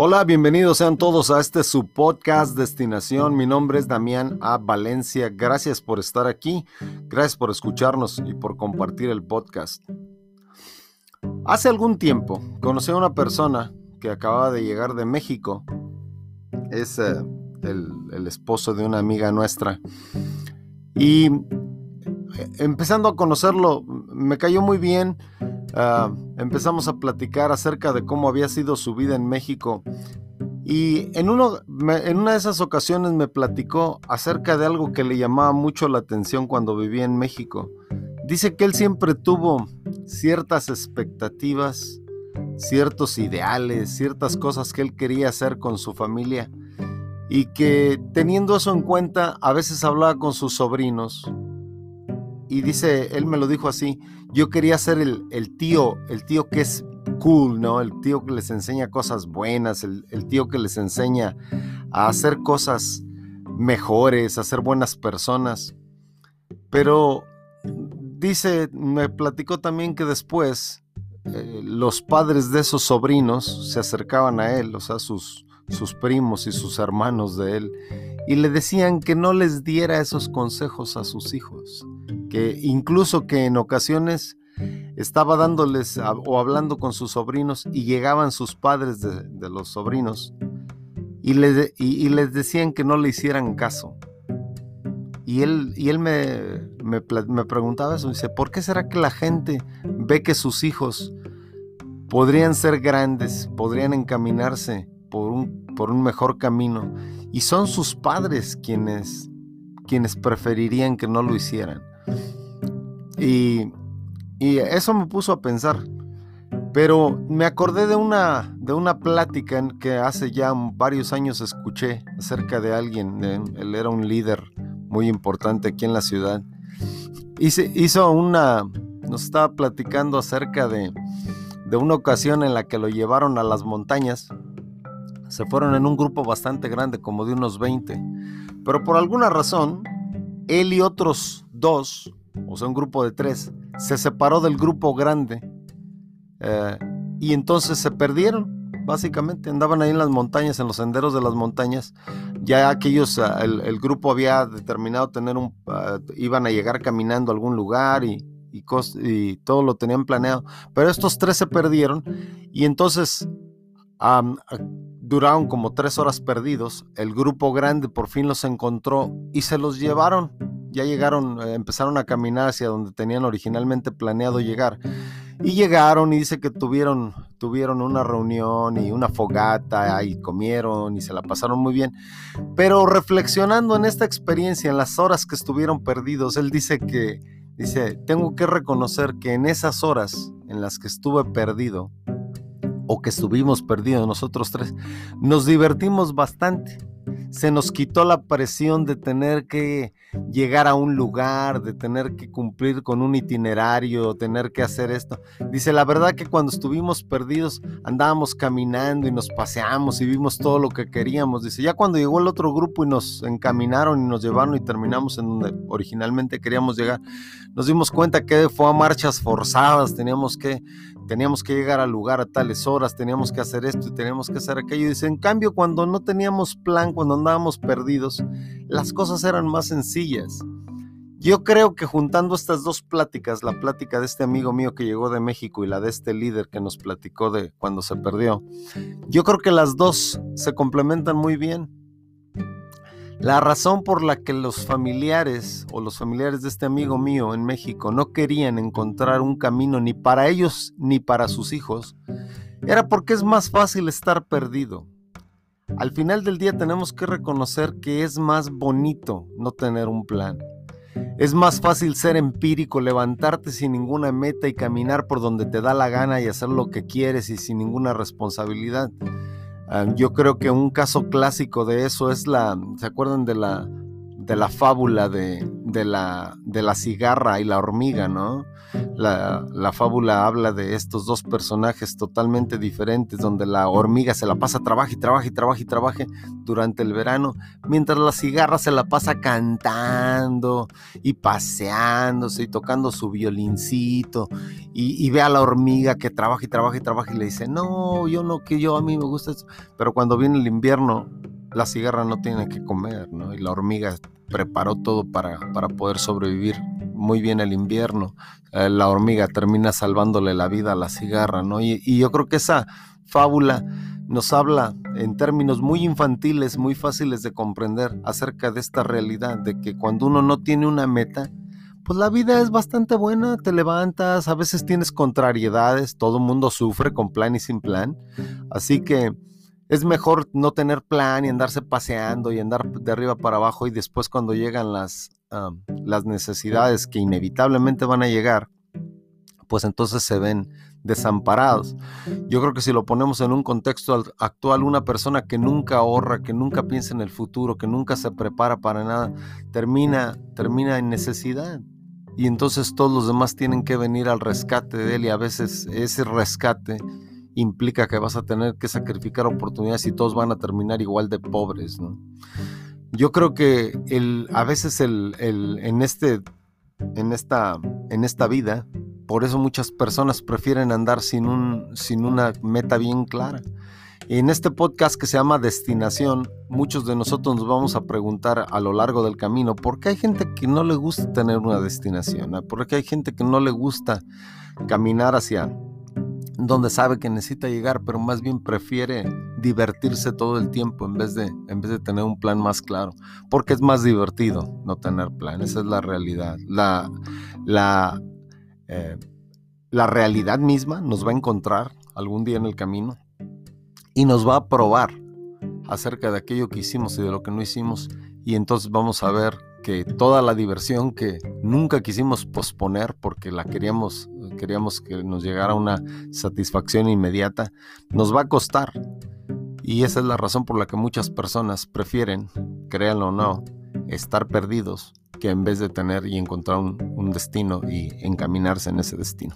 Hola, bienvenidos sean todos a este su podcast Destinación. Mi nombre es Damián A. Valencia. Gracias por estar aquí, gracias por escucharnos y por compartir el podcast. Hace algún tiempo conocí a una persona que acababa de llegar de México. Es eh, el, esposo de una amiga nuestra. Y eh, empezando a conocerlo, me cayó muy bien. Ah, empezamos a platicar acerca de cómo había sido su vida en México. Y en, en una de esas ocasiones me platicó acerca de algo que le llamaba mucho la atención cuando vivía en México. Dice que él siempre tuvo ciertas expectativas, ciertos ideales, ciertas cosas que él quería hacer con su familia y que teniendo eso en cuenta a veces hablaba con sus sobrinos y dice, él me lo dijo así, yo quería ser el, tío, el tío que es cool, ¿no? El tío que les enseña cosas buenas, el, el tío que les enseña a hacer cosas mejores, a ser buenas personas. Pero dice, me platicó también que después eh, los padres de esos sobrinos se acercaban a él, o sea, sus, sus primos y sus hermanos de él, y le decían que no les diera esos consejos a sus hijos, que incluso que en ocasiones estaba dándoles o hablando con sus sobrinos y llegaban sus padres de, los sobrinos y, y, les decían que no le hicieran caso. Y él, y él me, me, me preguntaba eso, dice, ¿por qué será que la gente ve que sus hijos podrían ser grandes, podrían encaminarse por un, por un mejor camino. Y son sus padres quienes, quienes preferirían que no lo hicieran. Y, y eso me puso a pensar. Pero me acordé de una, de una plática que hace ya varios años escuché acerca de alguien. él era un líder muy importante aquí en la ciudad. Hice, hizo una, nos estaba platicando acerca de, de una ocasión en la que lo llevaron a las montañas se fueron en un grupo bastante grande, como de unos 20. Pero por alguna razón, él y otros dos, o sea, un grupo de tres, se separó del grupo grande. Eh, y entonces se perdieron, básicamente. Andaban ahí en las montañas, en los senderos de las montañas. Ya aquellos, ah, el, grupo había determinado tener un. Ah, iban a llegar caminando a algún lugar y, y, todo lo tenían planeado. Pero estos tres se perdieron y entonces Duraron como tres horas perdidos. El grupo grande por fin los encontró y se los llevaron. Ya llegaron, eh, empezaron a caminar hacia donde tenían originalmente planeado llegar. Y llegaron y dice que tuvieron, tuvieron una reunión y una fogata y comieron y se la pasaron muy bien. Pero reflexionando en esta experiencia, en las horas que estuvieron perdidos, él dice que, dice, tengo que reconocer que en esas horas en las que estuve perdido, o que estuvimos perdidos nosotros tres, nos divertimos bastante. Se nos quitó la presión de tener que llegar a un lugar, de tener que cumplir con un itinerario, tener que hacer esto. Dice, la verdad que cuando estuvimos perdidos andábamos caminando y nos paseamos y vimos todo lo que queríamos. Dice, ya cuando llegó el otro grupo y nos encaminaron y nos llevaron y terminamos en donde originalmente queríamos llegar, nos dimos cuenta que fue a marchas forzadas, teníamos que teníamos que llegar al lugar a tales horas, teníamos que hacer esto y teníamos que hacer aquello. Dice, en cambio, cuando no teníamos plan, cuando andábamos perdidos, las cosas eran más sencillas. Yo creo que juntando estas dos pláticas, la plática de este amigo mío que llegó de México y la de este líder que nos platicó de cuando se perdió, yo creo que las dos se complementan muy bien. La razón por la que los familiares o los familiares de este amigo mío en México no querían encontrar un camino ni para ellos ni para sus hijos era porque es más fácil estar perdido. Al final del día tenemos que reconocer que es más bonito no tener un plan. Es más fácil ser empírico, levantarte sin ninguna meta y caminar por donde te da la gana y hacer lo que quieres y sin ninguna responsabilidad. Ah, yo creo que un caso clásico de eso es la, ¿se acuerdan de la, de la fábula de, de, la, de la cigarra y la hormiga, ¿no? La, la, fábula habla de estos dos personajes totalmente diferentes, donde la hormiga se la pasa trabaja y trabaja y trabaja y trabaja durante el verano, mientras la cigarra se la pasa cantando y paseándose y tocando su violincito y, y ve a la hormiga que trabaja y trabaja y trabaja y le dice, no, yo no, que yo a mí me gusta eso. Pero cuando viene el invierno, la cigarra no tiene que comer, ¿no? Y la hormiga preparó todo para, para poder sobrevivir muy bien el invierno. Eh, la hormiga termina salvándole la vida a la cigarra, ¿no? Y, y, yo creo que esa fábula nos habla en términos muy infantiles, muy fáciles de comprender acerca de esta realidad, de que cuando uno no tiene una meta, pues la vida es bastante buena, te levantas, a veces tienes contrariedades, todo el mundo sufre con plan y sin plan, así que es mejor no tener plan y andarse paseando y andar de arriba para abajo y después cuando llegan las, las necesidades que inevitablemente van a llegar, pues entonces se ven desamparados. Yo creo que si lo ponemos en un contexto actual, una persona que nunca ahorra, que nunca piensa en el futuro, que nunca se prepara para nada, termina, termina en necesidad. Y entonces todos los demás tienen que venir al rescate de él y a veces ese rescate implica que vas a tener que sacrificar oportunidades y todos van a terminar igual de pobres. ¿no? Yo creo que el, a veces el, el, en, este, en, esta, en esta vida, por eso muchas personas prefieren andar sin, un, sin una meta bien clara. En este podcast que se llama Destinación, muchos de nosotros nos vamos a preguntar a lo largo del camino, ¿por qué hay gente que no le gusta tener una destinación? ¿Por qué hay gente que no le gusta caminar hacia donde sabe que necesita llegar, pero más bien prefiere divertirse todo el tiempo en vez de, en vez de tener un plan más claro, porque es más divertido no tener plan, esa es la realidad. La, la, eh, la realidad misma nos va a encontrar algún día en el camino y nos va a probar acerca de aquello que hicimos y de lo que no hicimos, y entonces vamos a ver toda la diversión que nunca quisimos posponer porque la queríamos, queríamos que nos llegara una satisfacción inmediata, nos va a costar. Y esa es la razón por la que muchas personas prefieren, créanlo o no, estar perdidos que en vez de tener y encontrar un destino y encaminarse en ese destino.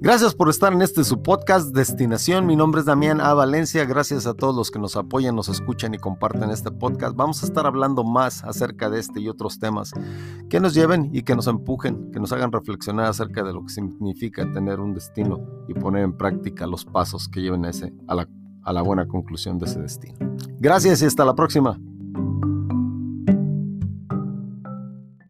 Gracias por estar en este su podcast Destinación. Mi nombre es Damián A. Valencia. Gracias a todos los que nos apoyan, nos escuchan y comparten este podcast. Vamos a estar hablando más acerca de este y otros temas que nos lleven y que nos empujen, que nos hagan reflexionar acerca de lo que significa tener un destino y poner en práctica los pasos que lleven a, ese, a, la, a la buena conclusión de ese destino. Gracias y hasta la próxima.